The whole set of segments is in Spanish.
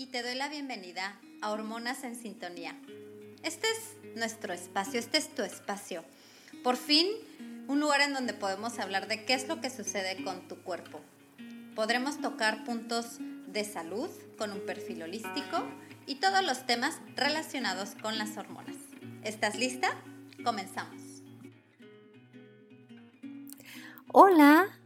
y te doy la bienvenida a Hormonas en Sintonía. Este es nuestro espacio, este es tu espacio. Por fin, un lugar en donde podemos hablar de qué es lo que sucede con tu cuerpo. Podremos tocar puntos de salud con un perfil holístico y todos los temas relacionados con las hormonas. ¿Estás lista? Comenzamos. Hola,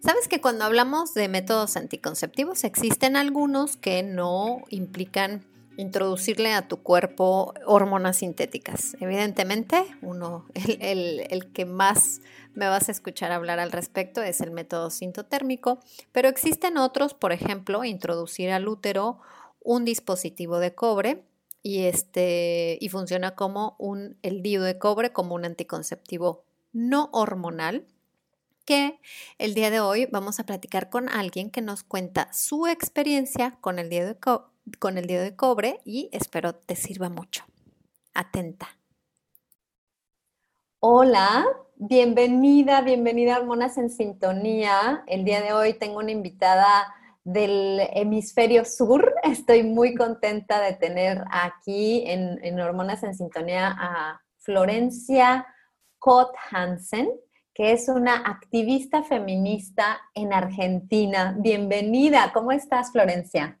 Sabes que cuando hablamos de métodos anticonceptivos existen algunos que no implican introducirle a tu cuerpo hormonas sintéticas. Evidentemente, uno, el, que más me vas a escuchar hablar al respecto es el método sintotérmico, pero existen otros, por ejemplo, introducir al útero un dispositivo de cobre y, este, y funciona como un, el de cobre como un anticonceptivo no hormonal el día de hoy vamos a platicar con alguien que nos cuenta su experiencia con el dedo de, con el de cobre y espero te sirva mucho. Atenta. Hola, bienvenida, bienvenida a Hormonas en Sintonía. El día de hoy tengo una invitada del hemisferio sur. Estoy muy contenta de tener aquí en, en Hormonas en Sintonía a Florencia Cott Hansen que es una activista feminista en Argentina. Bienvenida, ¿cómo estás, Florencia?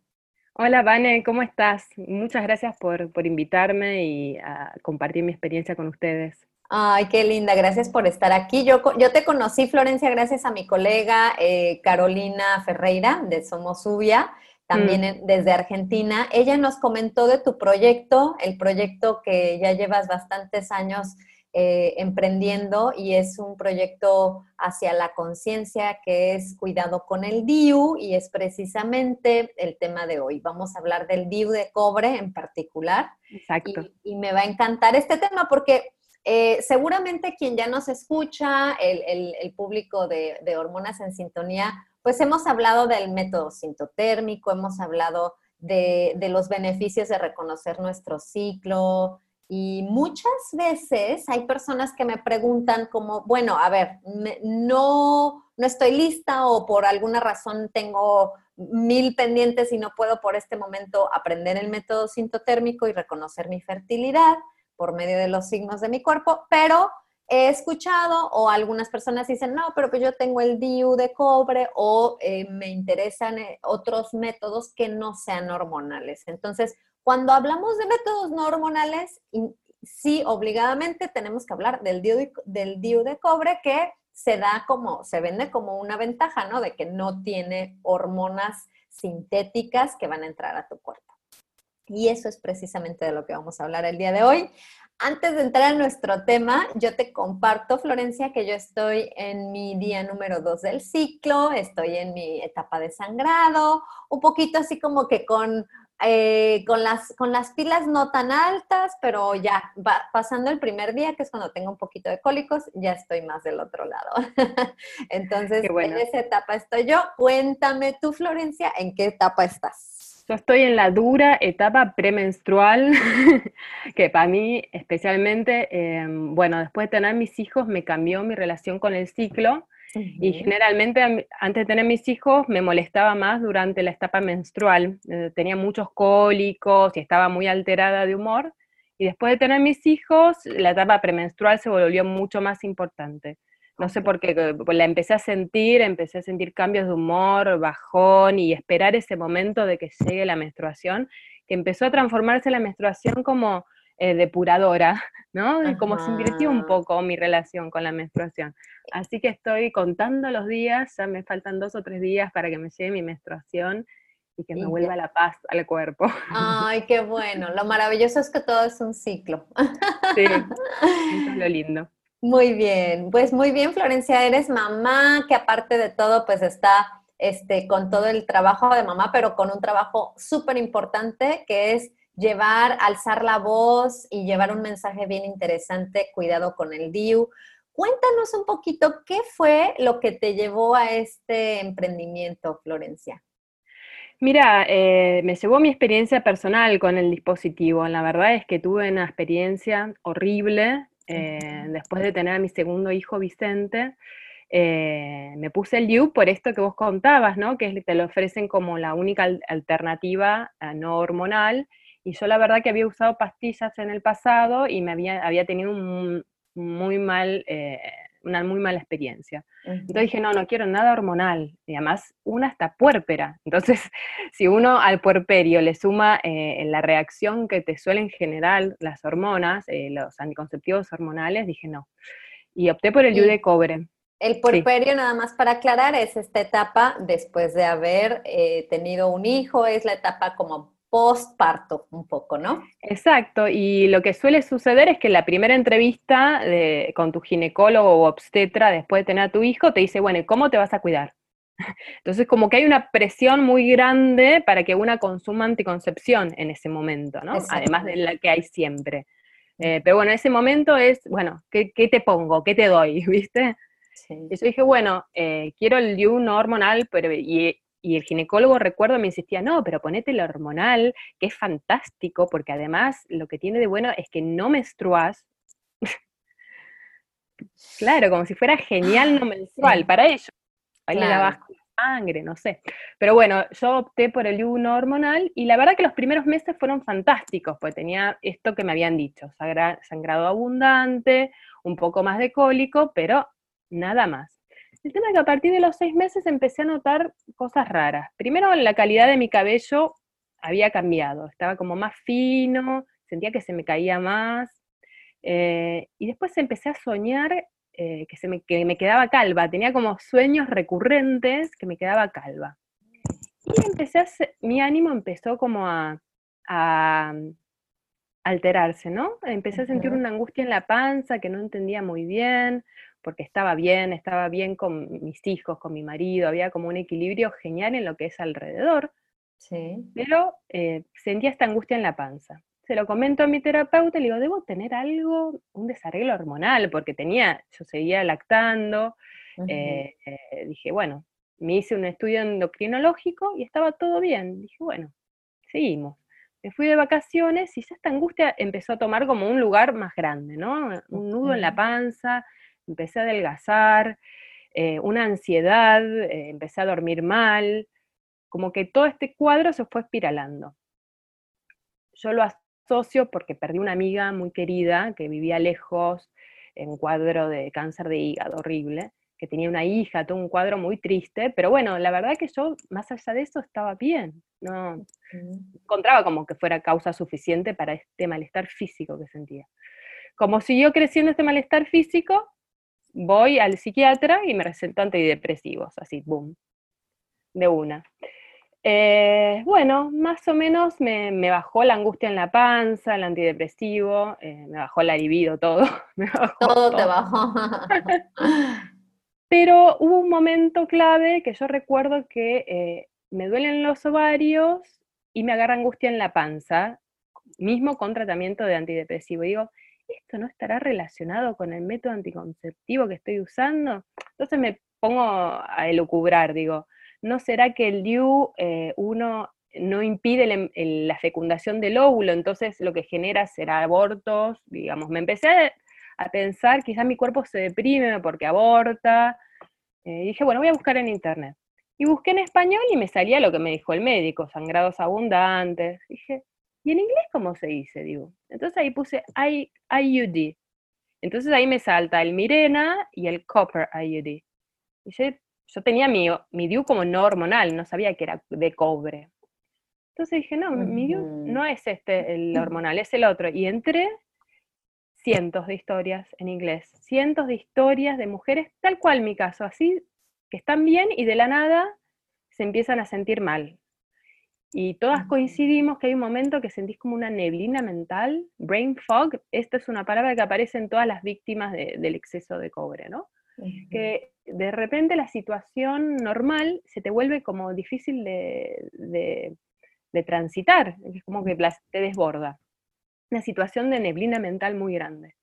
Hola, Vane, ¿cómo estás? Muchas gracias por, invitarme y a compartir mi experiencia con ustedes. Ay, qué linda, gracias por estar aquí. Yo, yo te conocí, Florencia, gracias a mi colega eh, Carolina Ferreira de Somos Ubia, también mm. desde Argentina. Ella nos comentó de tu proyecto, el proyecto que ya llevas bastantes años eh, emprendiendo y es un proyecto hacia la conciencia que es cuidado con el DIU y es precisamente el tema de hoy. Vamos a hablar del DIU de cobre en particular. Exacto. Y, me va a encantar este tema porque eh, seguramente quien ya nos escucha, el, público de, hormonas en sintonía, pues hemos hablado del método sintotérmico, hemos hablado de, de los beneficios de reconocer nuestro ciclo, y muchas veces hay personas que me preguntan como, bueno, a ver, no, no estoy lista o por alguna razón tengo mil pendientes y no puedo por este momento aprender el método sintotérmico y reconocer mi fertilidad por medio de los signos de mi cuerpo, pero he escuchado o algunas personas dicen, no, pero que yo tengo el DIU de cobre o eh, me interesan eh, otros métodos que no sean hormonales. Entonces, cuando hablamos de métodos no hormonales, sí, obligadamente tenemos que hablar del DIU, de cobre que se da como, se vende como una ventaja, ¿no? De que no tiene hormonas sintéticas que van a entrar a tu cuerpo. Y eso es precisamente de lo que vamos a hablar el día de hoy. Antes de entrar a nuestro tema, yo te comparto, Florencia, que yo estoy en mi día número dos del ciclo, estoy en mi etapa de sangrado, un poquito así como que con eh, con, las, con las pilas no tan altas, pero ya va pasando el primer día, que es cuando tengo un poquito de cólicos, ya estoy más del otro lado. Entonces, en esa etapa estoy yo. Cuéntame tú, Florencia, ¿en qué etapa estás? Yo estoy en la dura etapa premenstrual, que para mí especialmente, em, bueno, después de tener mis hijos me cambió mi relación con el ciclo y generalmente antes de tener mis hijos me molestaba más durante la etapa menstrual. Eh, tenía muchos cólicos y estaba muy alterada de humor. Y después de tener mis hijos, la etapa premenstrual se volvió mucho más importante. No sé por qué, pues la empecé a sentir, empecé a sentir cambios de humor, bajón y esperar ese momento de que llegue la menstruación, que empezó a transformarse la menstruación como eh, depuradora, ¿no? Como se invirtió un poco mi relación con la menstruación. Así que estoy contando los días, ya me faltan dos o tres días para que me llegue mi menstruación y que me vuelva la paz al cuerpo. Ay, qué bueno. Lo maravilloso es que todo es un ciclo. Sí, eso es lo lindo. Muy bien, pues muy bien, Florencia, eres mamá que aparte de todo, pues está este, con todo el trabajo de mamá, pero con un trabajo súper importante que es llevar, alzar la voz y llevar un mensaje bien interesante, cuidado con el DIU. Cuéntanos un poquito qué fue lo que te llevó a este emprendimiento, Florencia. Mira, eh, me llevó mi experiencia personal con el dispositivo. La verdad es que tuve una experiencia horrible eh, después de tener a mi segundo hijo Vicente. Eh, me puse el DIU por esto que vos contabas, ¿no? Que te lo ofrecen como la única alternativa no hormonal. Y yo la verdad que había usado pastillas en el pasado y me había, había tenido un muy mal una muy mala experiencia. Entonces dije, no, no quiero nada hormonal. Y además, una está puérpera. Entonces, si uno al puerperio le suma eh, la reacción que te suelen generar las hormonas, eh, los anticonceptivos hormonales, dije no. Y opté por el sí. de cobre. El puerperio, nada más para aclarar, es esta etapa después de haber eh, tenido un hijo, es la etapa como postparto un poco, ¿no? Exacto, y lo que suele suceder es que la primera entrevista con tu ginecólogo o obstetra después de tener a tu hijo te dice, bueno, ¿y cómo te vas a cuidar? Entonces, como que hay una presión muy grande para que una consuma anticoncepción en ese momento, ¿no? Además de la que hay siempre. Eh, pero bueno, ese momento es, bueno, ¿qué, te pongo? ¿Qué te doy? ¿Viste? Y yo dije, bueno, eh, quiero el DIU no hormonal, pero y, y el ginecólogo, recuerdo, me insistía, no, pero ponete el hormonal, que es fantástico, porque además lo que tiene de bueno es que no menstruas. claro, como si fuera genial no menstrual para ellos. Ahí claro. la sangre, no sé. Pero bueno, yo opté por el no hormonal y la verdad que los primeros meses fueron fantásticos, pues tenía esto que me habían dicho, sangrado abundante, un poco más de cólico, pero nada más. El tema es que a partir de los seis meses empecé a notar cosas raras. Primero, la calidad de mi cabello había cambiado, estaba como más fino, sentía que se me caía más. Eh, y después empecé a soñar eh, que, se me, quedaba calva, tenía como sueños recurrentes que me quedaba calva. Y empecé a, mi ánimo empezó como a, a alterarse, ¿no? Empecé a sentir una angustia en la panza que no entendía muy bien, porque estaba bien, estaba bien con mis hijos, con mi marido, había como un equilibrio genial en lo que es alrededor, sí. pero eh, sentía esta angustia en la panza. Se lo comento a mi terapeuta y le digo, debo tener algo, un desarreglo hormonal, porque tenía, yo seguía lactando, eh, eh, dije, bueno, me hice un estudio endocrinológico y estaba todo bien. Dije, bueno, seguimos. Me fui de vacaciones y esta angustia empezó a tomar como un lugar más grande, ¿no? Un nudo en la panza, empecé a adelgazar, eh, una ansiedad, eh, empecé a dormir mal, como que todo este cuadro se fue espiralando. Yo lo asocio porque perdí una amiga muy querida que vivía lejos, en cuadro de cáncer de hígado horrible, que tenía una hija, todo un cuadro muy triste, pero bueno, la verdad que yo, más allá de eso, estaba bien, no encontraba como que fuera causa suficiente para este malestar físico que sentía. Como siguió creciendo este malestar físico, voy al psiquiatra y me recetó antidepresivos, así, boom, de una. Eh, bueno, más o menos me, bajó la angustia en la panza, el antidepresivo, eh, me bajó la libido, todo. todo, te bajó. Pero hubo un momento clave que yo recuerdo que eh, me duelen los ovarios y me agarra angustia en la panza, mismo con tratamiento de antidepresivo. digo, ¿esto no estará relacionado con el método anticonceptivo que estoy usando? Entonces me pongo a elucubrar, digo, ¿no será que el DIU eh, uno no impide la fecundación del óvulo, entonces lo que genera será abortos, digamos, me empecé a, pensar, quizás mi cuerpo se deprime porque aborta, eh, dije, bueno, voy a buscar en internet. Y busqué en español y me salía lo que me dijo el médico, sangrados abundantes. Dije, ¿y en inglés cómo se dice? Digo. Entonces ahí puse IUD. Entonces ahí me salta el Mirena y el Copper IUD. Y yo, tenía mi, mi DIU como no hormonal, no sabía que era de cobre. Entonces dije, no, mi DIU no es este el hormonal, es el otro. Y entré cientos de historias en inglés, cientos de historias de mujeres, tal cual mi caso, así, que están bien y de la nada se empiezan a sentir mal. Y todas coincidimos que hay un momento que sentís como una neblina mental, brain fog, esta es una palabra que aparece en todas las víctimas del exceso de cobre, ¿no? Que de repente la situación normal se te vuelve como difícil de, de transitar, es como que te desborda. Una situación de neblina mental muy grande.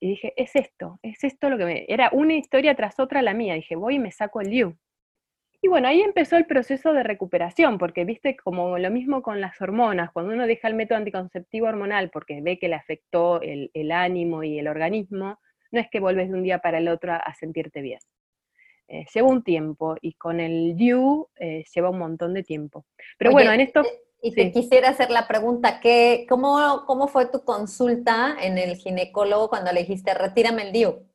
Y dije, es esto, es esto lo que me... Era una historia tras otra la mía. Dije, voy y me saco el Liu. Y bueno, ahí empezó el proceso de recuperación, porque viste como lo mismo con las hormonas, cuando uno deja el método anticonceptivo hormonal porque ve que le afectó el, ánimo y el organismo, no es que vuelves de un día para el otro a, sentirte bien. Eh, lleva un tiempo y con el DIU eh, lleva un montón de tiempo. Pero bueno, en esto... Y te quisiera hacer la pregunta, ¿qué, cómo, ¿cómo fue tu consulta en el ginecólogo cuando le dijiste, retírame el DIU?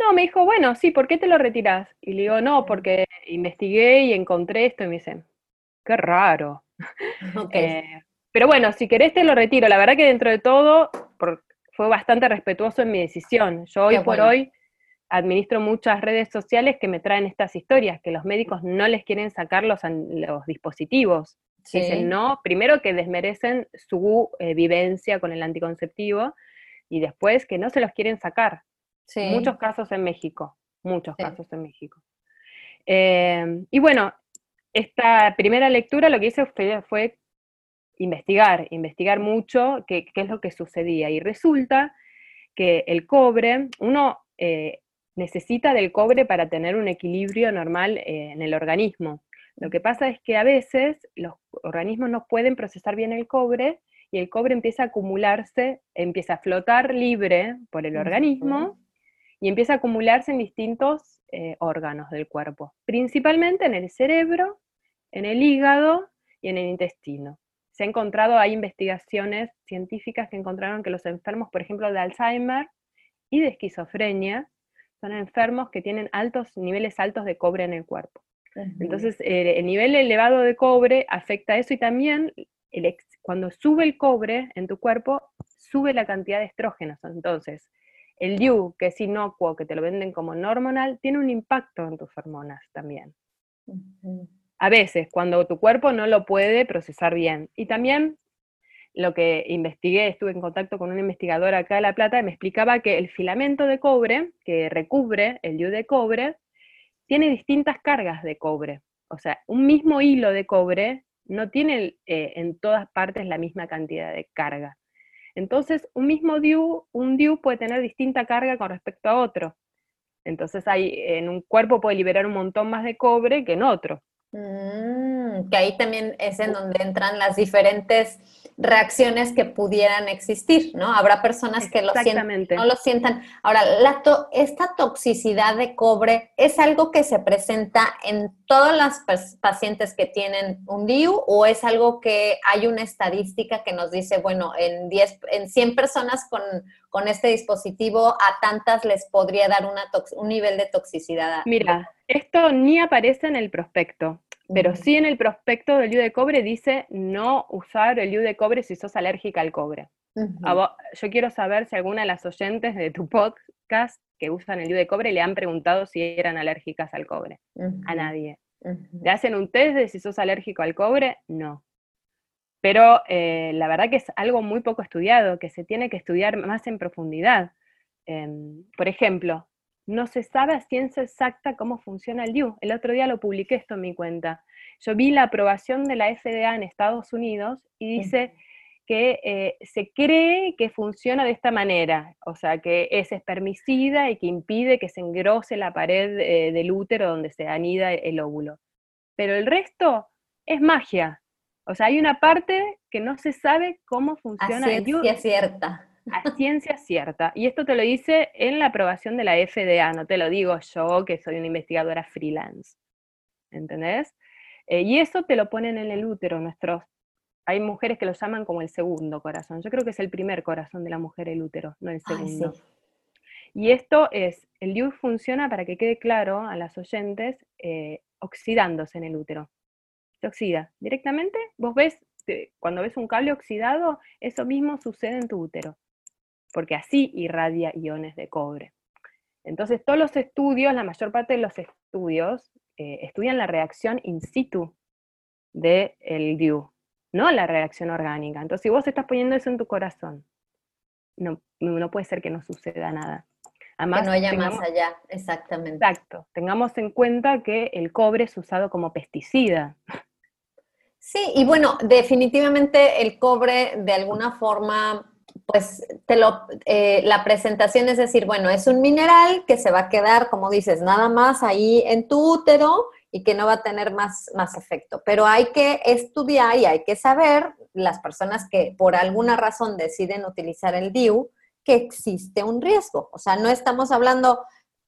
No, me dijo, bueno, sí, ¿por qué te lo retiras? Y le digo, no, porque investigué y encontré esto y me dice, qué raro. Eh, pero bueno, si querés te lo retiro. La verdad que dentro de todo fue bastante respetuoso en mi decisión. Yo hoy por hoy administro muchas redes sociales que me traen estas historias, que los médicos no les quieren sacar los, los dispositivos. Dicen no, primero que desmerecen su eh, vivencia con el anticonceptivo y después que no se los quieren sacar. Muchos casos en México, muchos casos en México. Eh, y bueno, esta primera lectura lo que hice fue, investigar, investigar mucho qué, es lo que sucedía. Y resulta que el cobre, uno eh, necesita del cobre para tener un equilibrio normal eh, en el organismo. Lo que pasa es que a veces los organismos no pueden procesar bien el cobre y el cobre empieza a acumularse, empieza a flotar libre por el organismo y empieza a acumularse en distintos eh, órganos del cuerpo, principalmente en el cerebro, en el hígado y en el intestino. Se ha encontrado, hay investigaciones científicas que encontraron que los enfermos, por ejemplo, de Alzheimer y de esquizofrenia, son enfermos que tienen altos niveles altos de cobre en el cuerpo. Entonces, eh, el nivel elevado de cobre afecta a eso y también cuando sube el cobre en tu cuerpo, sube la cantidad de estrógenos. Entonces, el DIU, que es inocuo, que te lo venden como normal, tiene un impacto en tus hormonas también. A veces, cuando tu cuerpo no lo puede procesar bien. Y también lo que investigué, estuve en contacto con una investigadora acá de La Plata, y me explicaba que el filamento de cobre, que recubre el DIU de cobre, tiene distintas cargas de cobre. O sea, un mismo hilo de cobre no tiene eh, en todas partes la misma cantidad de carga. Entonces, un mismo DIU, un DIU puede tener distinta carga con respecto a otro. Entonces, hay, en un cuerpo puede liberar un montón más de cobre que en otro. Mm, que ahí también es en donde entran las diferentes reacciones que pudieran existir, ¿no? Habrá personas que lo sientan, no lo sientan. Ahora, la esta toxicidad de cobre es algo que se presenta en todas las pacientes que tienen un DIU o es algo que hay una estadística que nos dice, bueno, en 10, en 100 personas con, con este dispositivo, a tantas les podría dar una un nivel de toxicidad. Mira, esto ni aparece en el prospecto. Pero sí en el prospecto del IU de cobre dice no usar el IU de cobre si sos alérgica al cobre. yo quiero saber si alguna de las oyentes de tu podcast que usan el IU de cobre le han preguntado si eran alérgicas al cobre. A nadie. ¿Le hacen un test de si sos alérgico al cobre? No. Pero eh, la verdad que es algo muy poco estudiado, que se tiene que estudiar más en profundidad. Em, por ejemplo, no se sabe a ciencia exacta cómo funciona el DIU. El otro día lo publiqué esto en mi cuenta. Yo vi la aprobación de la FDA en Estados Unidos y dice que eh, se cree que funciona de esta manera, o sea, que es espermicida y que impide que se engrose la pared eh, del útero donde se anida el óvulo. Pero el resto es magia. O sea, hay una parte que no se sabe cómo funciona DIU. es cierta a ciencia cierta. Y esto te lo dice en la aprobación de la FDA, no te lo digo yo, que soy una investigadora freelance. ¿Entendés? Eh, y eso te lo ponen en el útero. Nuestros, hay mujeres que lo llaman como el segundo corazón. Yo creo que es el primer corazón de la mujer el útero, no el segundo. Y esto es, el DIU funciona para que quede claro a las oyentes, eh, oxidándose en el útero. Se oxida. Directamente, vos ves, cuando ves un cable oxidado, eso mismo sucede en tu útero porque así irradia iones de cobre. Entonces, todos los estudios, la mayor parte de los estudios, eh, estudian la reacción in situ del el DIU, no la reacción orgánica. Entonces, si vos estás poniendo eso en tu corazón, no, no puede ser que no suceda nada. Además, que no haya más allá, exactamente. Exacto. Tengamos en cuenta que el cobre es usado como pesticida. Sí, y bueno, definitivamente el cobre de alguna forma, pues te lo, eh, la presentación es decir, bueno, es un mineral que se va a quedar, como dices, nada más ahí en tu útero y que no va a tener más, más efecto. Pero hay que estudiar y hay que saber, las personas que por alguna razón deciden utilizar el DIU, que existe un riesgo. O sea, no estamos hablando,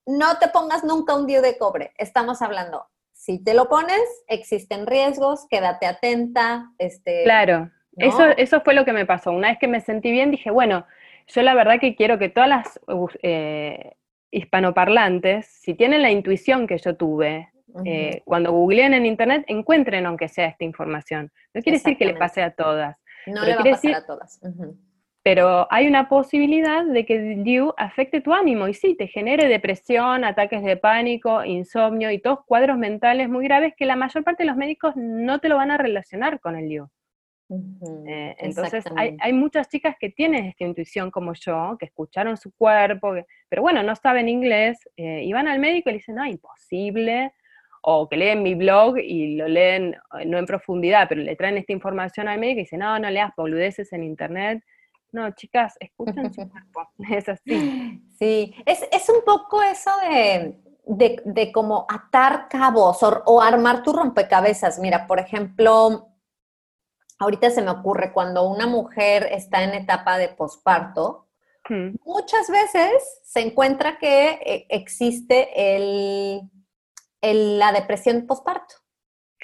no te pongas nunca un DIU de cobre, estamos hablando, si te lo pones, existen riesgos, quédate atenta. Este, claro, eso, eso fue lo que me pasó. Una vez que me sentí bien, dije, bueno, yo la verdad que quiero que todas las eh, hispanoparlantes, si tienen la intuición que yo tuve, eh, cuando googleen en internet, encuentren aunque sea esta información. No quiere decir que le pase a todas. No le va a pasar a todas. Pero hay una posibilidad de que el DIU afecte tu ánimo y sí, te genere depresión, ataques de pánico, insomnio y todos cuadros mentales muy graves que la mayor parte de los médicos no te lo van a relacionar con el DIU. Eh, entonces hay, muchas chicas que tienen esta intuición como yo, que escucharon su cuerpo, pero bueno, no saben inglés eh, y van al médico y le dicen, no, imposible, o que leen mi blog y lo leen eh, no en profundidad, pero le traen esta información al médico y dicen, no, no leas boludeces en internet, no, chicas, escuchen su cuerpo. Es así. Sí, es, un poco eso de, de, como atar cabos o, armar tu rompecabezas. Mira, por ejemplo, ahorita se me ocurre cuando una mujer está en etapa de posparto, hmm. muchas veces se encuentra que eh, existe el, la depresión posparto.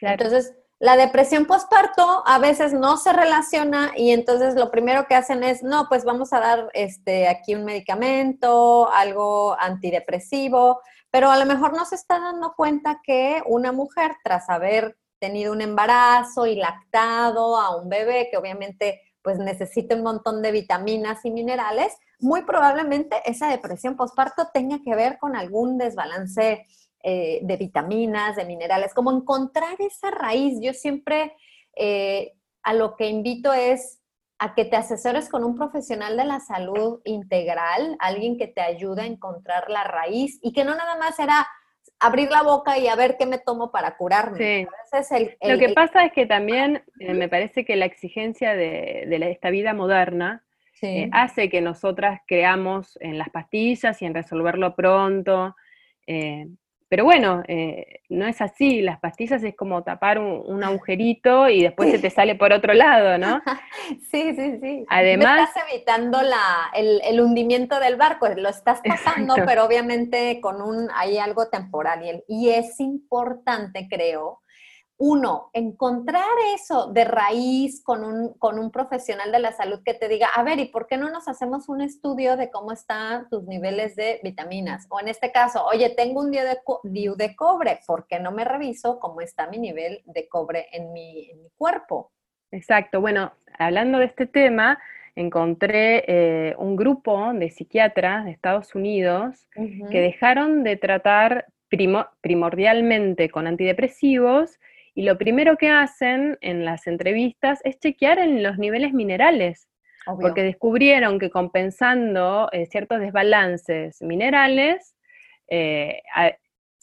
Entonces, la depresión postparto a veces no se relaciona y entonces lo primero que hacen es, no, pues vamos a dar este, aquí un medicamento, algo antidepresivo, pero a lo mejor no se está dando cuenta que una mujer tras haber tenido un embarazo y lactado a un bebé que obviamente pues necesita un montón de vitaminas y minerales, muy probablemente esa depresión postparto tenga que ver con algún desbalance eh, de vitaminas, de minerales, como encontrar esa raíz. Yo siempre eh, a lo que invito es a que te asesores con un profesional de la salud integral, alguien que te ayude a encontrar la raíz y que no nada más era abrir la boca y a ver qué me tomo para curarme. lo que pasa es que también eh, me parece que la exigencia de, esta vida moderna hace que nosotras creamos en las pastillas y en resolverlo pronto. Pero bueno, eh, no es así, las pastillas es como tapar un, agujerito y después se te sale por otro lado, ¿no? Sí, sí, sí. Además... estás evitando la, el, hundimiento del barco, lo estás tapando, pero obviamente con un, hay algo temporal y, y es importante, creo, uno, encontrar eso de raíz con un, con un profesional de la salud que te diga, a ver, ¿y por qué no nos hacemos un estudio de cómo están tus niveles de vitaminas? O en este caso, oye, tengo un DIU de, cobre, ¿por qué no me reviso cómo está mi nivel de cobre en mi, cuerpo? Exacto, bueno, hablando de este tema, encontré eh, un grupo de psiquiatras de Estados Unidos que dejaron de tratar primordialmente con antidepresivos y lo primero que hacen en las entrevistas es chequear en los niveles minerales, porque descubrieron que compensando eh, ciertos desbalances minerales, eh,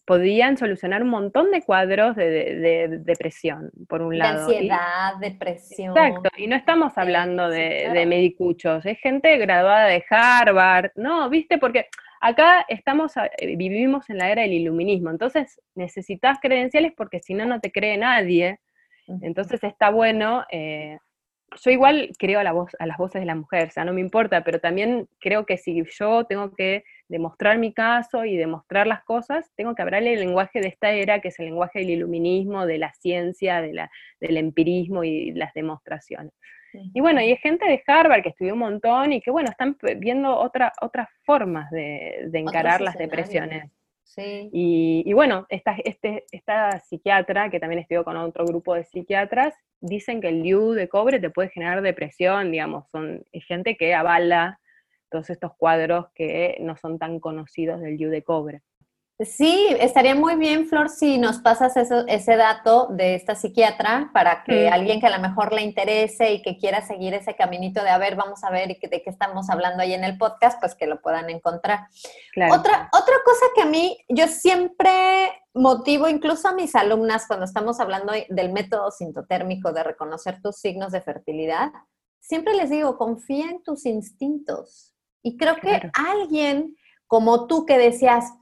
podían solucionar un montón de cuadros de, depresión, por un lado. Ansiedad, depresión. Exacto, y no estamos hablando de, medicuchos, es gente graduada de Harvard, ¿no? ¿Viste? Porque Acá estamos, eh, vivimos en la era del iluminismo, entonces necesitas credenciales porque si no, no te cree nadie. Entonces está bueno, eh, yo igual creo a, la voz, a las voces de la mujer, o sea, no me importa, pero también creo que si yo tengo que demostrar mi caso y demostrar las cosas, tengo que hablarle el lenguaje de esta era, que es el lenguaje del iluminismo, de la ciencia, de la, del empirismo y las demostraciones. Y bueno, y hay gente de Harvard que estudió un montón y que, bueno, están viendo otra, otras formas de, encarar las depresiones. Sí. Y, bueno, esta, este, esta psiquiatra, que también estudió con otro grupo de psiquiatras, dicen que el DIU de cobre te puede generar depresión, digamos, son gente que avala todos estos cuadros que no son tan conocidos del DIU de cobre. Sí, estaría muy bien, Flor, si nos pasas eso, ese dato de esta psiquiatra para que Mm. alguien que a lo mejor le interese y que quiera seguir ese caminito de a ver, vamos a ver de qué estamos hablando ahí en el podcast, pues que lo puedan encontrar. Claro. Otra, otra cosa que a mí, yo siempre motivo incluso a mis alumnas cuando estamos hablando del método sintotérmico de reconocer tus signos de fertilidad, siempre les digo, confía en tus instintos. Y creo que alguien como tú que decías,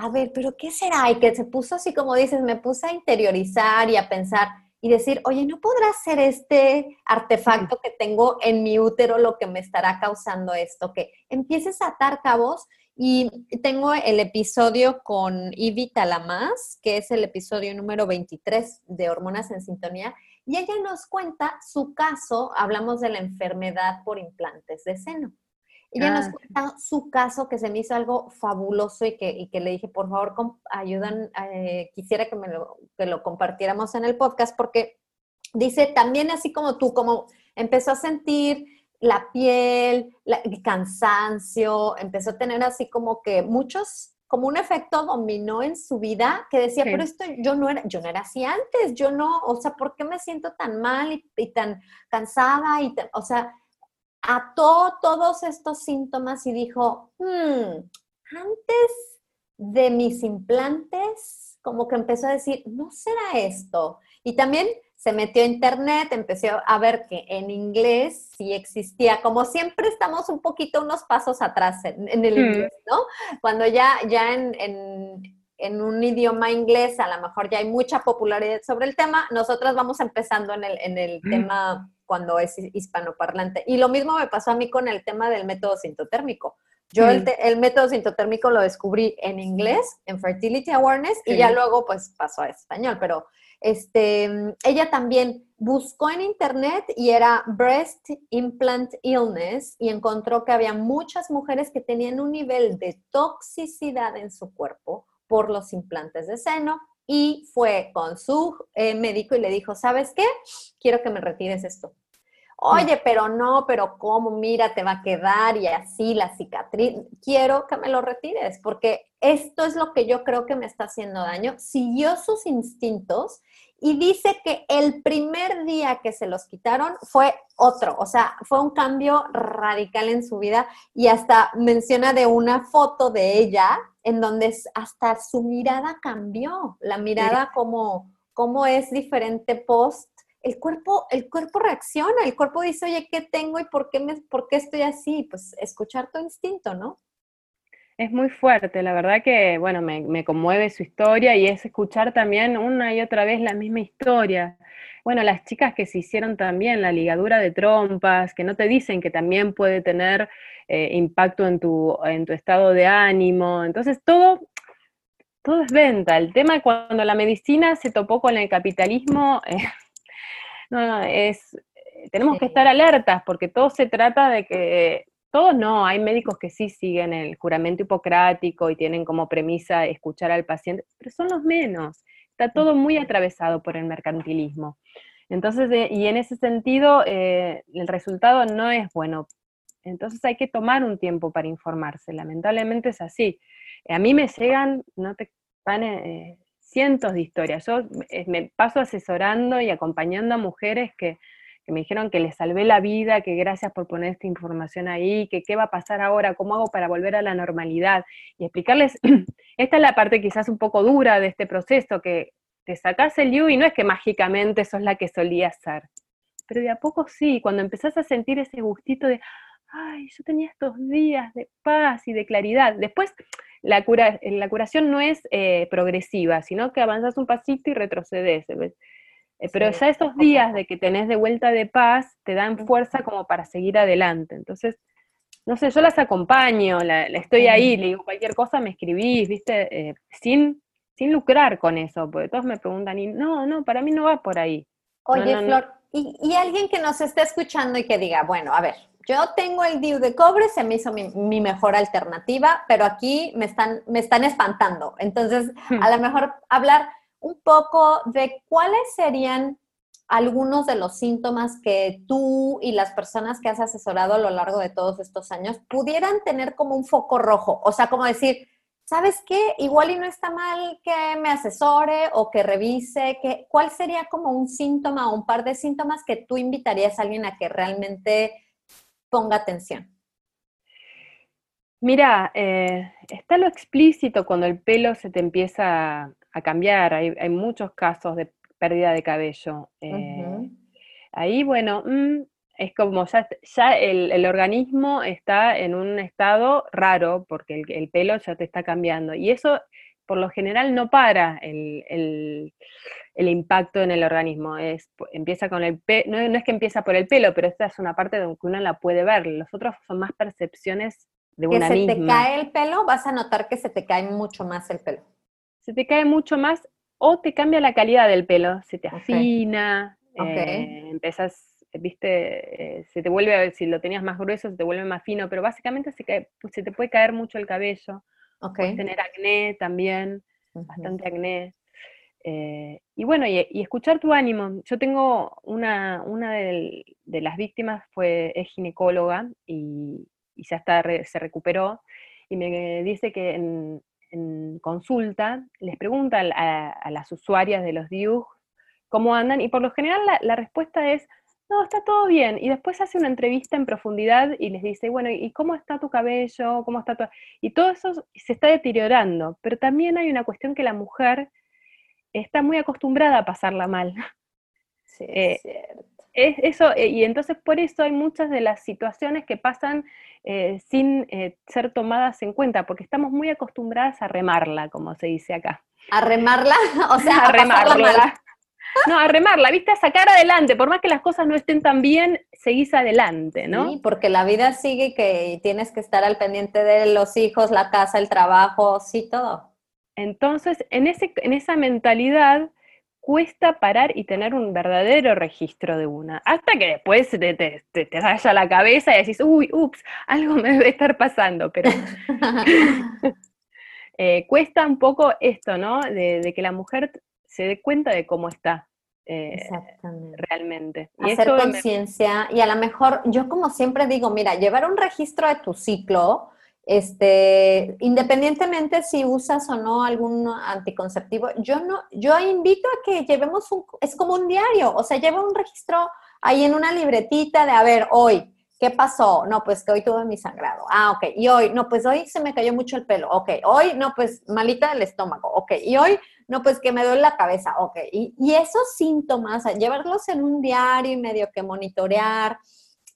a ver, pero ¿qué será? Y que se puso así como dices, me puse a interiorizar y a pensar y decir, oye, ¿no podrá ser este artefacto que tengo en mi útero lo que me estará causando esto? Que empieces a atar cabos y tengo el episodio con Ivy Talamas, que es el episodio número 23 de Hormonas en Sintonía, y ella nos cuenta su caso, hablamos de la enfermedad por implantes de seno. Ella nos Ah. cuenta su caso que se me hizo algo fabuloso y que, y que le dije, por favor, ayudan, eh, quisiera que, me lo, que lo compartiéramos en el podcast porque dice también así como tú, como empezó a sentir la piel, la- el cansancio, empezó a tener así como que muchos, como un efecto dominó en su vida que decía, Sí. pero esto yo no era, yo no era así antes, yo no, o sea, ¿por qué me siento tan mal y, y tan cansada? Y tan- o sea, ató todos estos síntomas y dijo, "Hmm, antes de mis implantes, como que empezó a decir, no será esto. Y también se metió a internet, empezó a ver que en inglés sí existía, como siempre estamos un poquito unos pasos atrás en, en el Mm. inglés, ¿no? Cuando ya, ya en, en- en un idioma inglés a lo mejor ya hay mucha popularidad sobre el tema, nosotras vamos empezando en el, en el Mm. tema cuando es hispanoparlante. Y lo mismo me pasó a mí con el tema del método sintotérmico. Yo el, Mm. te- el método sintotérmico lo descubrí en inglés, en Fertility Awareness, y ya luego pues pasó a español, pero este, ella también buscó en internet y era Breast Implant Illness y encontró que había muchas mujeres que tenían un nivel de toxicidad en su cuerpo por los implantes de seno y fue con su eh, médico y le dijo, ¿sabes qué? Quiero que me retires esto. Oye, pero no, pero ¿cómo? Mira, te va a quedar y así la cicatriz. Quiero que me lo retires porque esto es lo que yo creo que me está haciendo daño. Siguió sus instintos y dice que el primer día que se los quitaron fue otro, o sea, fue un cambio radical en su vida y hasta menciona de una foto de ella en donde hasta su mirada cambió, la mirada como, como es diferente post el cuerpo, el cuerpo reacciona, el cuerpo dice, oye, ¿qué tengo y por qué, me, por qué estoy así? Pues escuchar tu instinto, ¿no? Es muy fuerte, la verdad que, bueno, me, me conmueve su historia y es escuchar también una y otra vez la misma historia. Bueno, las chicas que se hicieron también la ligadura de trompas, que no te dicen que también puede tener eh, impacto en tu, en tu estado de ánimo. Entonces, todo, todo es venta. El tema cuando la medicina se topó con el capitalismo, eh, no, no, es, tenemos que estar alertas porque todo se trata de que, todos no, hay médicos que sí siguen el juramento hipocrático y tienen como premisa escuchar al paciente, pero son los menos. Está todo muy atravesado por el mercantilismo. Entonces, eh, y en ese sentido, eh, el resultado no es bueno. Entonces hay que tomar un tiempo para informarse. Lamentablemente es así. A mí me llegan, no te van eh, cientos de historias. Yo me paso asesorando y acompañando a mujeres que, que me dijeron que les salvé la vida, que gracias por poner esta información ahí, que qué va a pasar ahora, cómo hago para volver a la normalidad. Y explicarles, esta es la parte quizás un poco dura de este proceso, que te sacás el you y no es que mágicamente sos la que solías ser. Pero de a poco sí, cuando empezás a sentir ese gustito de, ay, yo tenía estos días de paz y de claridad. Después, la curación no es eh, progresiva, sino que avanzas un pasito y retrocedes. Eh, pero Sí, ya estos días de que tenés de vuelta de paz te dan fuerza como para seguir adelante. Entonces, no sé, yo las acompaño, la, la estoy ahí, le digo cualquier cosa, me escribís, ¿viste? Eh, sin, sin lucrar con eso, porque todos me preguntan, y no, no, para mí no va por ahí. Oye, no, no. Flor, Y, y alguien que nos esté escuchando y que diga, bueno, a ver, yo tengo el DIU de cobre, se me hizo mi, mi mejor alternativa, pero aquí me están, me están espantando. Entonces, Hmm. a lo mejor hablar un poco de cuáles serían algunos de los síntomas que tú y las personas que has asesorado a lo largo de todos estos años pudieran tener como un foco rojo. O sea, como decir, ¿sabes qué? Igual y no está mal que me asesore o que revise, que, ¿cuál sería como un síntoma o un par de síntomas que tú invitarías a alguien a que realmente ponga atención? Mira, eh, está lo explícito cuando el pelo se te empieza a cambiar. Hay, muchos casos de pérdida de cabello. Eh, ahí, bueno, mm, es como ya, ya el, organismo está en un estado raro porque el, pelo ya te está cambiando. Y eso, por lo general, no para el, impacto en el organismo. Es, empieza con el no, no, es que empieza por el pelo, pero esta es una parte donde uno la puede ver. Los otros son más percepciones de una que se te cae el pelo, vas a notar que se te cae mucho más el pelo. Se te cae mucho más o te cambia la calidad del pelo, se te afina, eh, empezás, viste, eh, se te vuelve, a ver si lo tenías más grueso, se te vuelve más fino, pero básicamente se, cae, pues, se te puede caer mucho el cabello. Puedes tener acné también, bastante acné. Eh, y bueno, y, escuchar tu ánimo. Yo tengo una, una de, de las víctimas, fue, es ginecóloga y, y ya está, se recuperó, y me dice que en, consulta les pregunta a, las usuarias de los DIUG cómo andan, y por lo general la, respuesta es, no, está todo bien, y después hace una entrevista en profundidad y les dice, bueno, ¿y cómo está tu cabello? ¿Cómo está tu...? Y todo eso se está deteriorando, pero también hay una cuestión que la mujer está muy acostumbrada a pasarla mal. Sí, es eh, eso, eh, y entonces por eso hay muchas de las situaciones que pasan eh, sin eh, ser tomadas en cuenta, porque estamos muy acostumbradas a remarla, como se dice acá. ¿A remarla? O sea, a, remarla. No, a remarla, ¿viste? A sacar adelante, por más que las cosas no estén tan bien, seguís adelante, ¿no? Sí, porque la vida sigue que tienes que estar al pendiente de los hijos, la casa, el trabajo, sí, todo. Entonces, en, ese, en esa mentalidad, cuesta parar y tener un verdadero registro de una. Hasta que después te, te, te, raya la cabeza y decís, uy, ups, algo me debe estar pasando, pero eh, cuesta un poco esto, ¿no? De, que la mujer se dé cuenta de cómo está. Eh, realmente. Y Hacer conciencia y a lo mejor, yo como siempre digo, mira, llevar un registro de tu ciclo, este, independientemente si usas o no algún anticonceptivo, yo no, yo invito a que llevemos un, es como un diario, o sea, lleva un registro ahí en una libretita de, a ver, hoy, ¿qué pasó? No, pues que hoy tuve mi sangrado. Ah, ok. Y hoy, no, pues hoy se me cayó mucho el pelo. Ok. Hoy, no, pues malita del estómago. Ok. Y hoy, no, pues que me duele la cabeza. Ok. Y, y esos síntomas, llevarlos en un diario y medio que monitorear,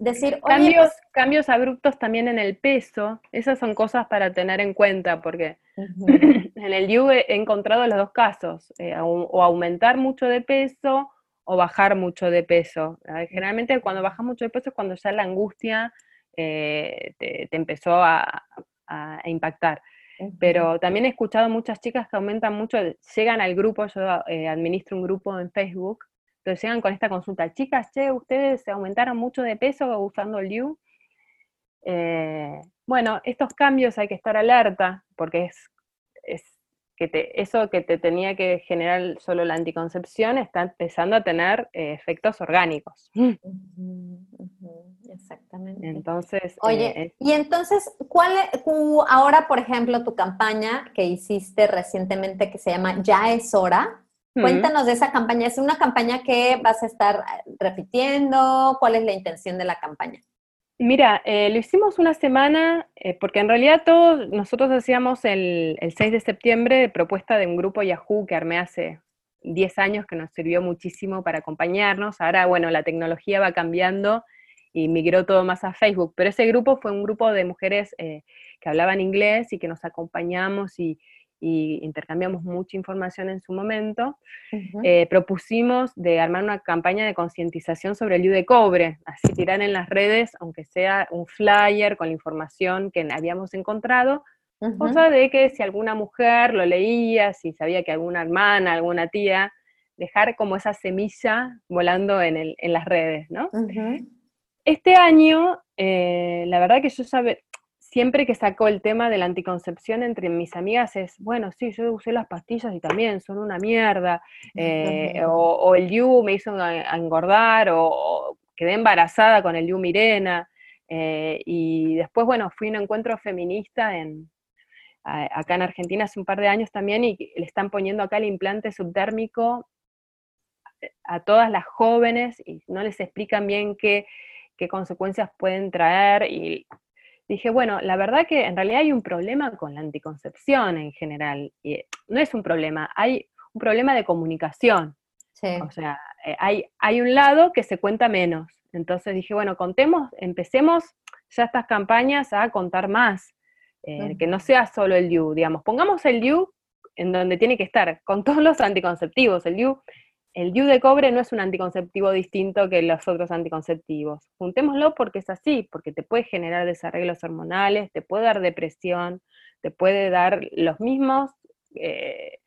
decir, cambios, pues cambios abruptos también en el peso, esas son cosas para tener en cuenta, porque en el YU he encontrado los dos casos, eh, o aumentar mucho de peso o bajar mucho de peso. Generalmente cuando bajas mucho de peso es cuando ya la angustia eh, te, empezó a, impactar. Pero también he escuchado muchas chicas que aumentan mucho, llegan al grupo, yo eh, administro un grupo en Facebook, entonces llegan con esta consulta, chicas, che, ustedes se aumentaron mucho de peso usando el DIU. Eh, bueno, estos cambios hay que estar alerta, porque es, es que te, eso que te tenía que generar solo la anticoncepción está empezando a tener eh, efectos orgánicos. Exactamente. Entonces. Oye, eh, y entonces, ¿cuál ahora, por ejemplo, tu campaña que hiciste recientemente que se llama Ya es hora? Cuéntanos de esa campaña. ¿Es una campaña que vas a estar eh, repitiendo? ¿Cuál es la intención de la campaña? Mira, eh, lo hicimos una semana, eh, porque en realidad todos nosotros hacíamos el, 6 de septiembre propuesta de un grupo Yahoo que armé hace 10 años que nos sirvió muchísimo para acompañarnos. Ahora, bueno, la tecnología va cambiando y migró todo más a Facebook, pero ese grupo fue un grupo de mujeres que hablaban inglés y que nos acompañamos y, y intercambiamos mucha información en su momento, eh, propusimos de armar una campaña de concientización sobre el IU de cobre, así tirar en las redes, aunque sea un flyer con la información que habíamos encontrado, cosa de que si alguna mujer lo leía, si sabía que alguna hermana, alguna tía, dejar como esa semilla volando en, el, en las redes, ¿no? Este año, eh, la verdad que yo sabe, siempre que sacó el tema de la anticoncepción entre mis amigas es, bueno, sí, yo usé las pastillas y también son una mierda, eh, o, el Yu me hizo engordar, o, quedé embarazada con el Yu Mirena, eh, y después, bueno, fui a un encuentro feminista en, acá en Argentina hace un par de años también y le están poniendo acá el implante subdérmico a todas las jóvenes y no les explican bien qué, qué consecuencias pueden traer y dije, bueno, la verdad que en realidad hay un problema con la anticoncepción en general. Y no es un problema, hay un problema de comunicación. O sea, eh, hay, hay un lado que se cuenta menos. Entonces dije, bueno, contemos, empecemos ya estas campañas a contar más, eh, que no sea solo el DIU, digamos, pongamos el DIU en donde tiene que estar, con todos los anticonceptivos. El DIU el DIU de cobre no es un anticonceptivo distinto que los otros anticonceptivos. Juntémoslo porque es así, porque te puede generar desarreglos hormonales, te puede dar depresión, te puede dar los mismos, eh,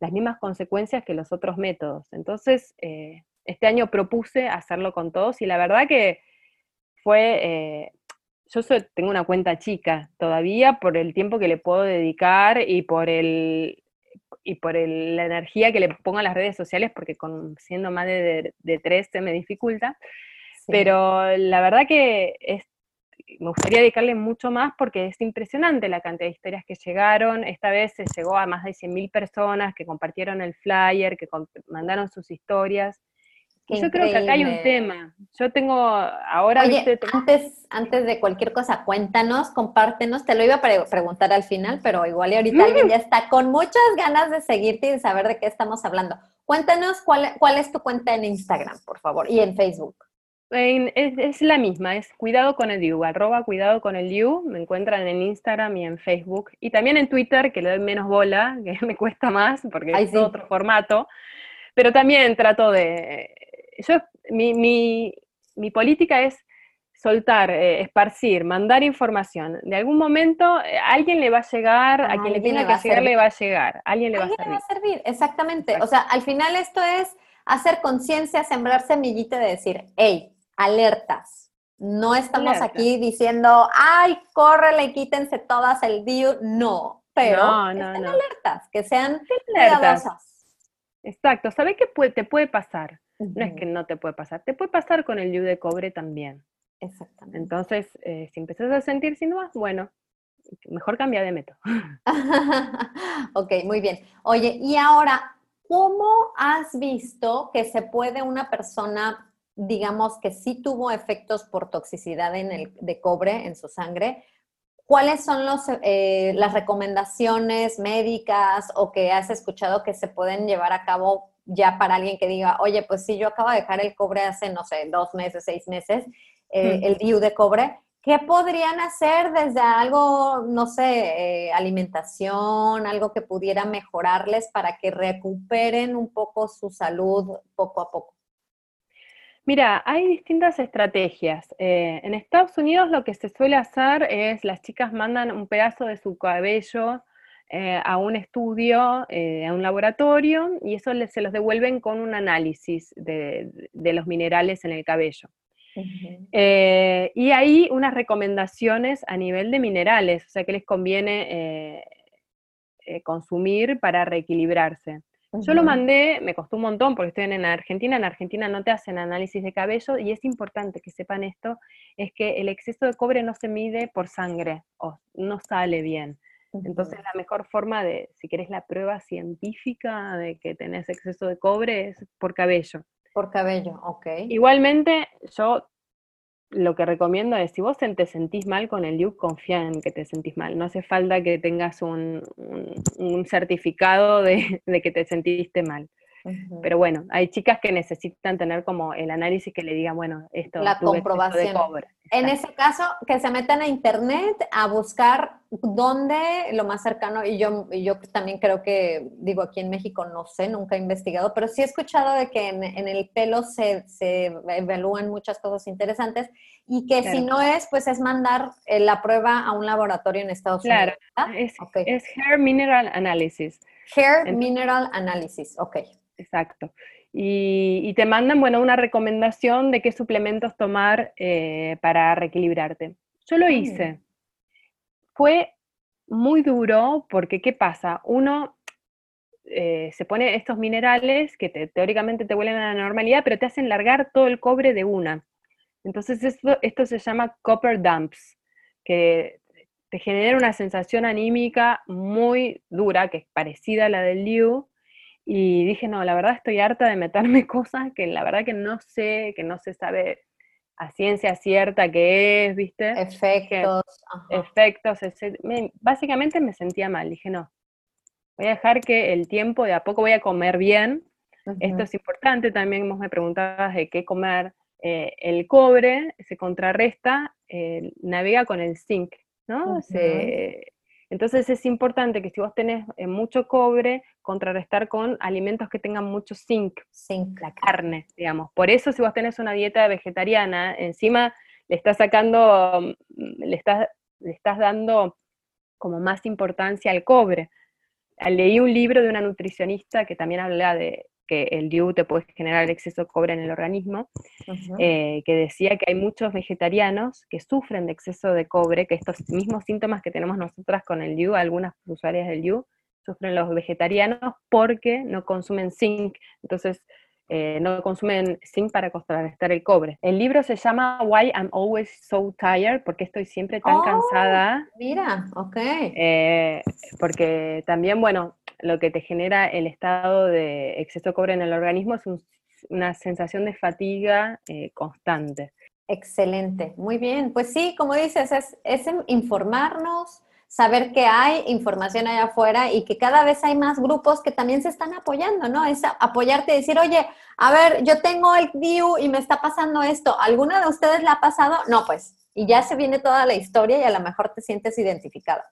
las mismas consecuencias que los otros métodos. Entonces, eh, este año propuse hacerlo con todos y la verdad que fue, eh, yo tengo una cuenta chica todavía por el tiempo que le puedo dedicar y por el, y por la energía que le pongo a las redes sociales, porque con, siendo más de, de, tres se me dificulta. Pero la verdad que es, me gustaría dedicarle mucho más porque es impresionante la cantidad de historias que llegaron. Esta vez se llegó a más de 100.000 personas que compartieron el flyer, que mandaron sus historias yo creo que acá hay un tema. Yo tengo ahora. Oye, antes, antes de cualquier cosa, cuéntanos, compártenos. Te lo iba a preguntar al final, pero igual y ahorita alguien ya está con muchas ganas de seguirte y de saber de qué estamos hablando. Cuéntanos cuál, cuál es tu cuenta en Instagram, por favor, y en Facebook. es, la misma, es Cuidado con el You, arroba Cuidado con el You, me encuentran en Instagram y en Facebook, y también en Twitter, que le doy menos bola, que me cuesta más, porque es otro formato, pero también trato de, yo, mi, política es soltar, eh, esparcir, mandar información. De algún momento eh, alguien le va a llegar, a quien le tenga que llegar le va a llegar, alguien le va a servir. Le va a servir, exactamente. O sea, al final esto es hacer conciencia, sembrar semillita de decir, hey, alertas. No estamos aquí diciendo, ay, córrele, quítense todas el día. No, pero no, estén alertas, que sean cuidadosas. Exacto, ¿sabe qué te puede pasar? No es que no te puede pasar, te puede pasar con el yu de cobre también. Exactamente. Entonces, eh, si empezás a sentir síntomas, bueno, mejor cambia de método. ok, muy bien. Oye, y ahora, ¿cómo has visto que se puede una persona, digamos, que sí tuvo efectos por toxicidad en el, de cobre en su sangre? ¿Cuáles son los, eh, las recomendaciones médicas o que has escuchado que se pueden llevar a cabo ya para alguien que diga, oye, pues si yo acabo de dejar el cobre hace, no sé, dos meses, seis meses, eh, el DIU de cobre, ¿qué podrían hacer desde algo, no sé, eh, alimentación, algo que pudiera mejorarles para que recuperen un poco su salud poco a poco? Mira, hay distintas estrategias. Eh, en Estados Unidos lo que se suele hacer es las chicas mandan un pedazo de su cabello eh, a un estudio, eh, a un laboratorio, y eso se los devuelven con un análisis de, los minerales en el cabello. Eh, y hay unas recomendaciones a nivel de minerales, o sea, que les conviene consumir para reequilibrarse. Yo lo mandé, me costó un montón porque estoy en Argentina, en Argentina no te hacen análisis de cabello y es importante que sepan esto, es que el exceso de cobre no se mide por sangre o no sale bien. Entonces la mejor forma de, si querés la prueba científica de que tenés exceso de cobre es por cabello. Por cabello, ok. Igualmente, yo lo que recomiendo es, si vos te sentís mal con el DIU, confía en que te sentís mal. No hace falta que tengas un, certificado de, que te sentiste mal. Pero bueno, hay chicas que necesitan tener como el análisis que le diga, bueno, esto la comprobación. De. En ese caso, que se metan a internet a buscar dónde lo más cercano, y yo, yo también creo que, digo, aquí en México no sé, nunca he investigado, pero sí he escuchado de que en, el pelo se, evalúan muchas cosas interesantes y que si no es, pues es mandar eh, la prueba a un laboratorio en Estados Unidos. Claro, es, es Hair Mineral Analysis. Hair Mineral Analysis, ok. Exacto. Y, te mandan, bueno, una recomendación de qué suplementos tomar eh, para reequilibrarte. Yo lo hice. Fue muy duro porque, ¿qué pasa? Uno eh, se pone estos minerales que teóricamente te vuelven a la normalidad, pero te hacen largar todo el cobre de una. Entonces esto, esto se llama copper dumps, que te genera una sensación anímica muy dura, que es parecida a la del Liu, y dije, no, la verdad estoy harta de meterme cosas que la verdad que no sé, que no se sabe a ciencia cierta qué es, ¿viste? Efectos. efectos, básicamente me sentía mal, dije, no, voy a dejar que el tiempo, de a poco voy a comer bien, esto es importante, también vos me preguntabas de qué comer, eh, el cobre se contrarresta, eh, navega con el zinc, ¿no? Entonces es importante que si vos tenés eh, mucho cobre, contrarrestar con alimentos que tengan mucho zinc, zinc, la carne, digamos. Por eso si vos tenés una dieta vegetariana, encima le estás sacando, mm, le estás, le estás dando como más importancia al cobre. Leí un libro de una nutricionista que también habla de que el DIU te puede generar exceso de cobre en el organismo, eh, que decía que hay muchos vegetarianos que sufren de exceso de cobre, que estos mismos síntomas que tenemos nosotras con el DIU, algunas usuarias del DIU, sufren los vegetarianos porque no consumen zinc, entonces eh, no consumen zinc para contrarrestar el cobre. El libro se llama Why I'm Always So Tired, porque estoy siempre tan oh, cansada. Mira, ok. Eh, porque también, bueno, lo que te genera el estado de exceso de cobre en el organismo es una sensación de fatiga eh, constante. Excelente, muy bien. Pues sí, como dices, es, es informarnos, saber que hay información allá afuera y que cada vez hay más grupos que también se están apoyando, ¿no? Es apoyarte y decir, oye, a ver, yo tengo el DIU y me está pasando esto, ¿alguna de ustedes le ha pasado? No, pues, y ya se viene toda la historia y a lo mejor te sientes identificada.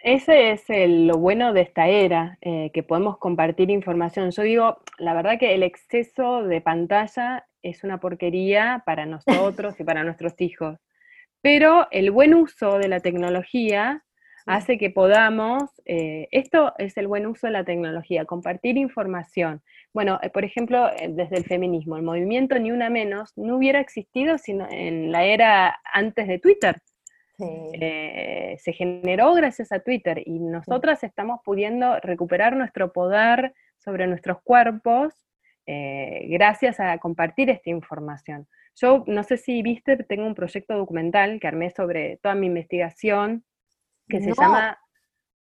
Ese es lo bueno de esta era, eh, que podemos compartir información. Yo digo, la verdad que el exceso de pantalla es una porquería para nosotros y para nuestros hijos, pero el buen uso de la tecnología hace que podamos, eh, esto es el buen uso de la tecnología, compartir información. Bueno, eh, por ejemplo, desde el feminismo, el movimiento Ni Una Menos no hubiera existido sino en la era antes de Twitter. Eh, se generó gracias a Twitter y nosotras estamos pudiendo recuperar nuestro poder sobre nuestros cuerpos eh, gracias a compartir esta información. Yo no sé si viste, tengo un proyecto documental que armé sobre toda mi investigación que se llama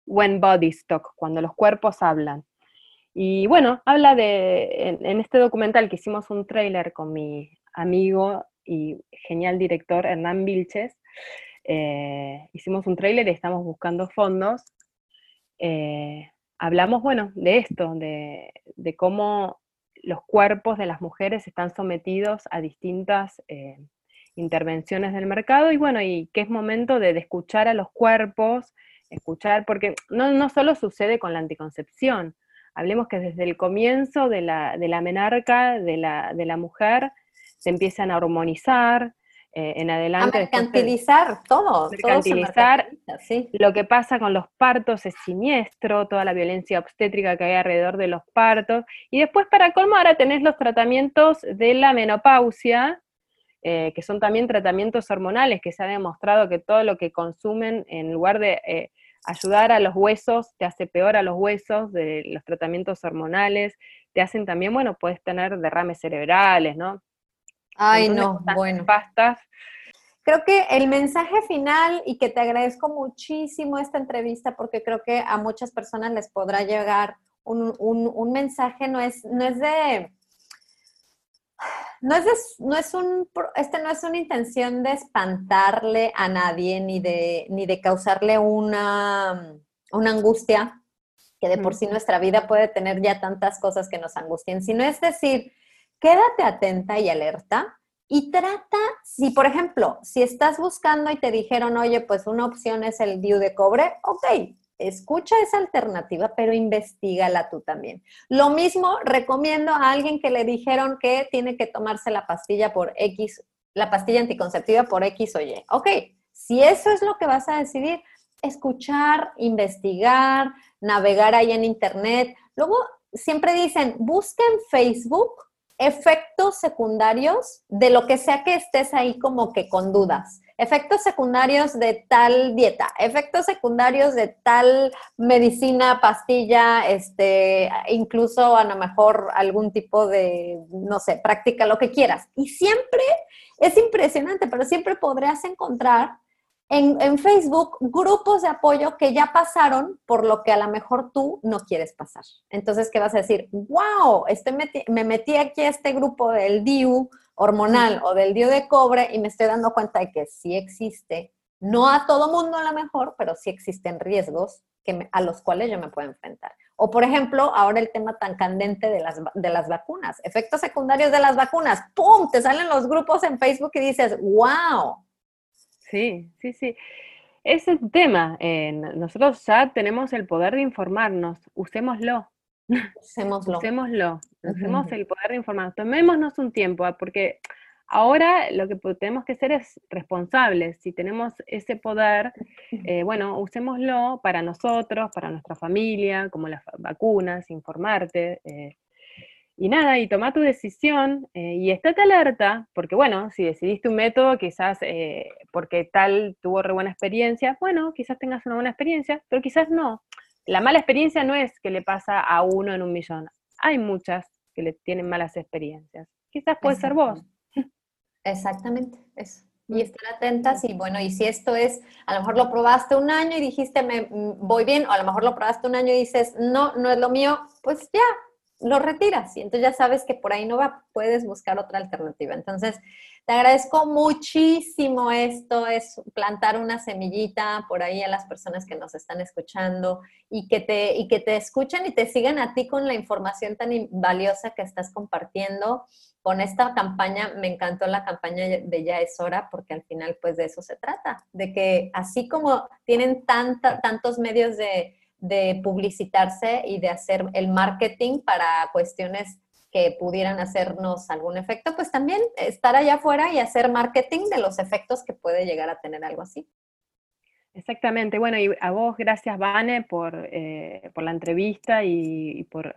When Bodies Talk, cuando los cuerpos hablan. Y bueno, habla de, en, este documental que hicimos un trailer con mi amigo y genial director Hernán Vilches, eh, hicimos un trailer y estamos buscando fondos. Eh, hablamos, bueno, de esto, de, cómo los cuerpos de las mujeres están sometidos a distintas eh, intervenciones del mercado y bueno, y que es momento de, escuchar a los cuerpos, escuchar, porque no, no, solo sucede con la anticoncepción, hablemos que desde el comienzo de la, de la menarca, de la, de la mujer, se empiezan a hormonizar, eh, en adelante. A mercantilizar todo. Mercantilizar. Lo que pasa con los partos es siniestro, toda la violencia obstétrica que hay alrededor de los partos. Y después, para colmo, ahora tenés los tratamientos de la menopausia, eh, que son también tratamientos hormonales, que se ha demostrado que todo lo que consumen, en lugar de eh, ayudar a los huesos, te hace peor a los huesos de los tratamientos hormonales, te hacen también, bueno, puedes tener derrames cerebrales, ¿no? Ay, no, bueno. Pastas. Creo que el mensaje final y que te agradezco muchísimo esta entrevista porque creo que a muchas personas les podrá llegar un, mensaje, no es, no es de, no es, no es un, este no es una intención de espantarle a nadie ni de, ni de causarle una, una angustia, que de por sí nuestra vida puede tener ya tantas cosas que nos angustien, sino es decir, quédate atenta y alerta y trata, si por ejemplo, si estás buscando y te dijeron, oye, pues una opción es el DIU de cobre, ok, escucha esa alternativa, pero investigala tú también. Lo mismo recomiendo a alguien que le dijeron que tiene que tomarse la pastilla por X, la pastilla anticonceptiva por X o Y. Ok, si eso es lo que vas a decidir, escuchar, investigar, navegar ahí en Internet. Luego, siempre dicen, busca en Facebook efectos secundarios de lo que sea que estés ahí como que con dudas. Efectos secundarios de tal dieta, efectos secundarios de tal medicina, pastilla, este, incluso a lo mejor algún tipo de, no sé, práctica, lo que quieras. Y siempre es impresionante, pero siempre podrás encontrar en, en, Facebook grupos de apoyo que ya pasaron por lo que a lo mejor tú no quieres pasar. Entonces, ¿qué vas a decir? ¡Wow! Estoy me metí aquí a este grupo del DIU hormonal o del DIU de cobre y me estoy dando cuenta de que sí existe, no a todo mundo a lo mejor, pero sí existen riesgos que a los cuales yo me puedo enfrentar. O, por ejemplo, ahora el tema tan candente de las, de las vacunas, efectos secundarios de las vacunas, ¡pum! Te salen los grupos en Facebook y dices, ¡wow! Sí, sí, sí. Ese es el tema. nosotros ya tenemos el poder de informarnos, usémoslo. Usémoslo. usémoslo. Usemos el poder de informarnos. Tomémonos un tiempo, ah, porque ahora lo que tenemos que ser es responsables. Si tenemos ese poder, eh, bueno, usémoslo para nosotros, para nuestra familia, como las vacunas, informarte. Eh, y nada, y toma tu decisión eh, y estate alerta, porque bueno, si decidiste un método, quizás eh, porque tal tuvo re buena experiencia, bueno, quizás tengas una buena experiencia, pero quizás no. La mala experiencia no es que le pasa a uno en un millón. Hay muchas que le tienen malas experiencias. Quizás puede ser vos. Exactamente, eso. Y mm. estar atentas y bueno, y si esto es, a lo mejor lo probaste un año y dijiste, me mm, voy bien, o a lo mejor lo probaste un año y dices, no, no es lo mío, pues ya, lo retiras y entonces ya sabes que por ahí no va, puedes buscar otra alternativa. Entonces, te agradezco muchísimo esto, es plantar una semillita por ahí a las personas que nos están escuchando y que te, y que te escuchen y te sigan a ti con la información tan valiosa que estás compartiendo. Con esta campaña, me encantó la campaña de Ya es hora, porque al final pues de eso se trata, de que así como tienen tanta, tantos medios de, de publicitarse y de hacer el marketing para cuestiones que pudieran hacernos algún efecto, pues también estar allá afuera y hacer marketing de los efectos que puede llegar a tener algo así. Exactamente. Bueno, y a vos, gracias, Vane, por, eh, por la entrevista y, por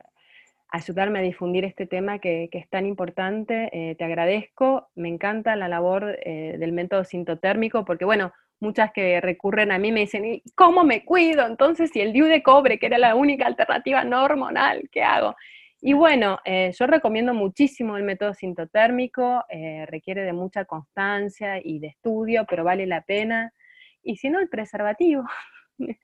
ayudarme a difundir este tema que, es tan importante. Eh, te agradezco. Me encanta la labor eh, del método sintotérmico porque, bueno, muchas que recurren a mí me dicen, ¿y cómo me cuido? Entonces, si el DIU de cobre, que era la única alternativa no hormonal, ¿qué hago? Y bueno, eh, yo recomiendo muchísimo el método sintotérmico, eh, requiere de mucha constancia y de estudio, pero vale la pena. Y si no, el preservativo.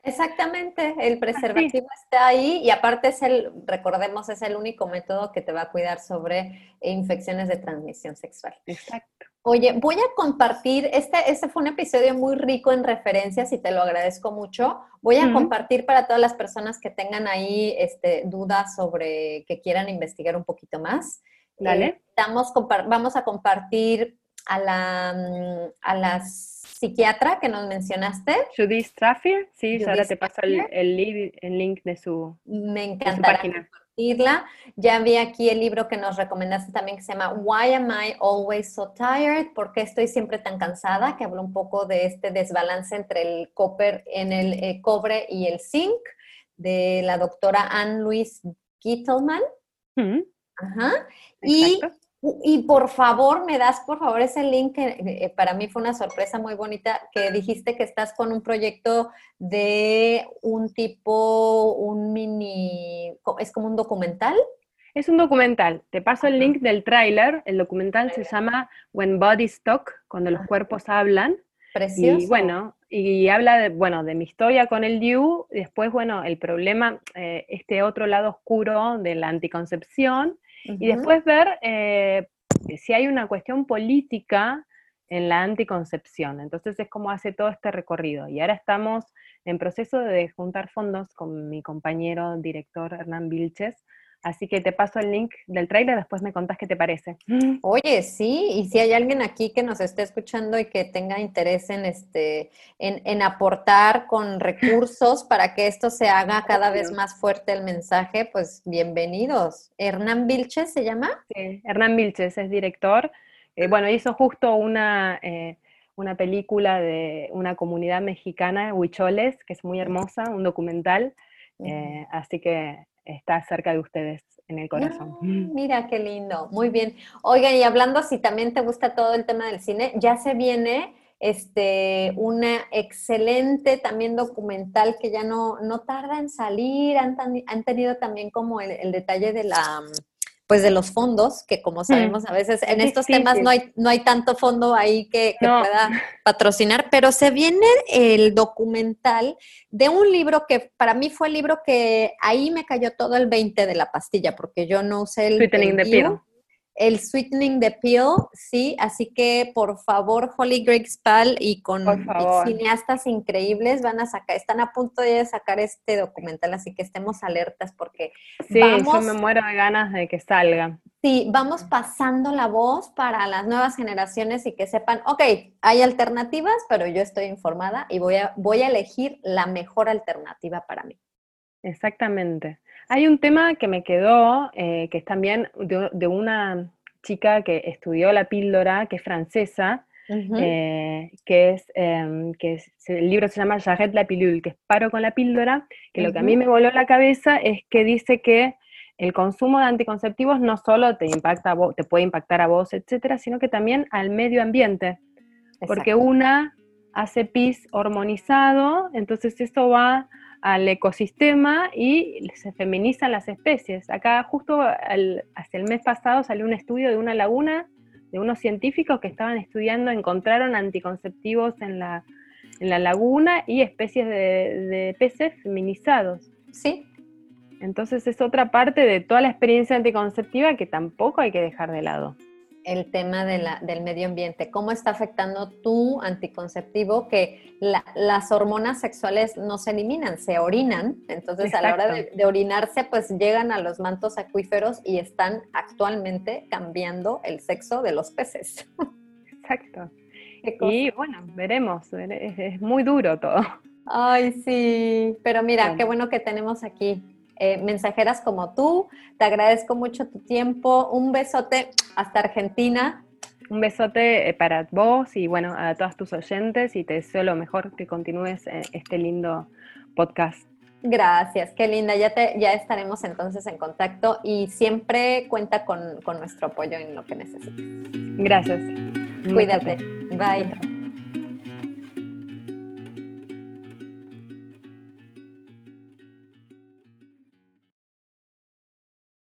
Exactamente, el preservativo está ahí y aparte es el, recordemos, es el único método que te va a cuidar sobre infecciones de transmisión sexual. Exacto. Oye, voy a compartir, este, este fue un episodio muy rico en referencias y te lo agradezco mucho. Voy a compartir para todas las personas que tengan ahí este, dudas sobre que quieran investigar un poquito más. Dale. estamos, vamos a compartir a la, mm, a las psiquiatra que nos mencionaste. Judith Straffier, sí, ahora te paso el, el, link de su, Me encantará compartirla. Ya vi aquí el libro que nos recomendaste también que se llama Why Am I Always So Tired? ¿Por qué estoy siempre tan cansada? Que habla un poco de este desbalance entre el copper en el eh, cobre y el zinc de la doctora Anne Louise Gittelman. Mm. Ajá. Y y por favor, me das por favor ese link que eh, para mí fue una sorpresa muy bonita, que dijiste que estás con un proyecto de un tipo, un mini, es como un documental. Es un documental. Te paso el link del tráiler. El documental se llama When Bodies Talk, cuando los cuerpos hablan. Precioso. Y bueno, y habla de, bueno, de mi historia con el DIU, después, bueno, el problema, eh, este otro lado oscuro de la anticoncepción, y después ver eh, si hay una cuestión política en la anticoncepción. Entonces es como hace todo este recorrido. Y ahora estamos en proceso de juntar fondos con mi compañero director Hernán Vilches Así que te paso el link del trailer, después me contás qué te parece. Oye, sí, y si hay alguien aquí que nos esté escuchando y que tenga interés en este, en, aportar con recursos para que esto se haga cada vez más fuerte el mensaje, pues bienvenidos. Hernán Vilches se llama. Sí, Hernán Vilches es director. Eh, bueno, hizo justo una, eh, una película de una comunidad mexicana, Huicholes, que es muy hermosa, un documental. Eh, así que está cerca de ustedes en el corazón. mira qué lindo, muy bien. Oigan, y hablando si también te gusta todo el tema del cine, ya se viene este, una excelente también documental que ya no, no tarda en salir, han, han tenido también como el, detalle de la, pues de los fondos, que como sabemos a veces en estos temas no hay, no hay tanto fondo ahí que, pueda patrocinar, pero se viene el documental de un libro que para mí fue el libro que ahí me cayó todo el 20 de la pastilla, porque yo no usé el... Sweetening Pill. El Sweetening the Pill, sí, así que por favor, Holly Spal y con cineastas increíbles van a sacar, están a punto de sacar este documental, así que estemos alertas porque sí, yo me muero de ganas de que salga. Sí, vamos pasando la voz para las nuevas generaciones y que sepan, ok, hay alternativas, pero yo estoy informada y voy a, voy a elegir la mejor alternativa para mí. Exactamente. Hay un tema que me quedó, eh, que es también de, una chica que estudió la píldora, que es francesa, eh, que es, em, que el libro se llama J'arrête la pilule, que es paro con la píldora, que lo que a mí me voló la cabeza es que dice que el consumo de anticonceptivos no solo te impacta te puede impactar a vos, etcétera, sino que también al medio ambiente. Porque una hace pis hormonizado, entonces eso va al ecosistema y se feminizan las especies. Acá justo hace el mes pasado salió un estudio de una laguna de unos científicos que estaban estudiando, encontraron anticonceptivos en la, en la laguna y especies de, de peces feminizados. Sí. Entonces es otra parte de toda la experiencia anticonceptiva que tampoco hay que dejar de lado el tema de la, del medio ambiente, cómo está afectando tu anticonceptivo, que las hormonas sexuales no se eliminan, se orinan, entonces a la hora de, orinarse pues llegan a los mantos acuíferos y están actualmente cambiando el sexo de los peces. Exacto. Y bueno, veremos, es, muy duro todo. Ay, sí, pero mira, qué bueno que tenemos aquí eh, mensajeras como tú. Te agradezco mucho tu tiempo. Un besote hasta Argentina. Un besote eh, para vos y bueno, a todos tus oyentes y te deseo lo mejor que continúes eh, este lindo podcast. Gracias, qué linda. Ya, te, ya estaremos entonces en contacto y siempre cuenta con, con nuestro apoyo en lo que necesites. Gracias. Cuídate. Bye.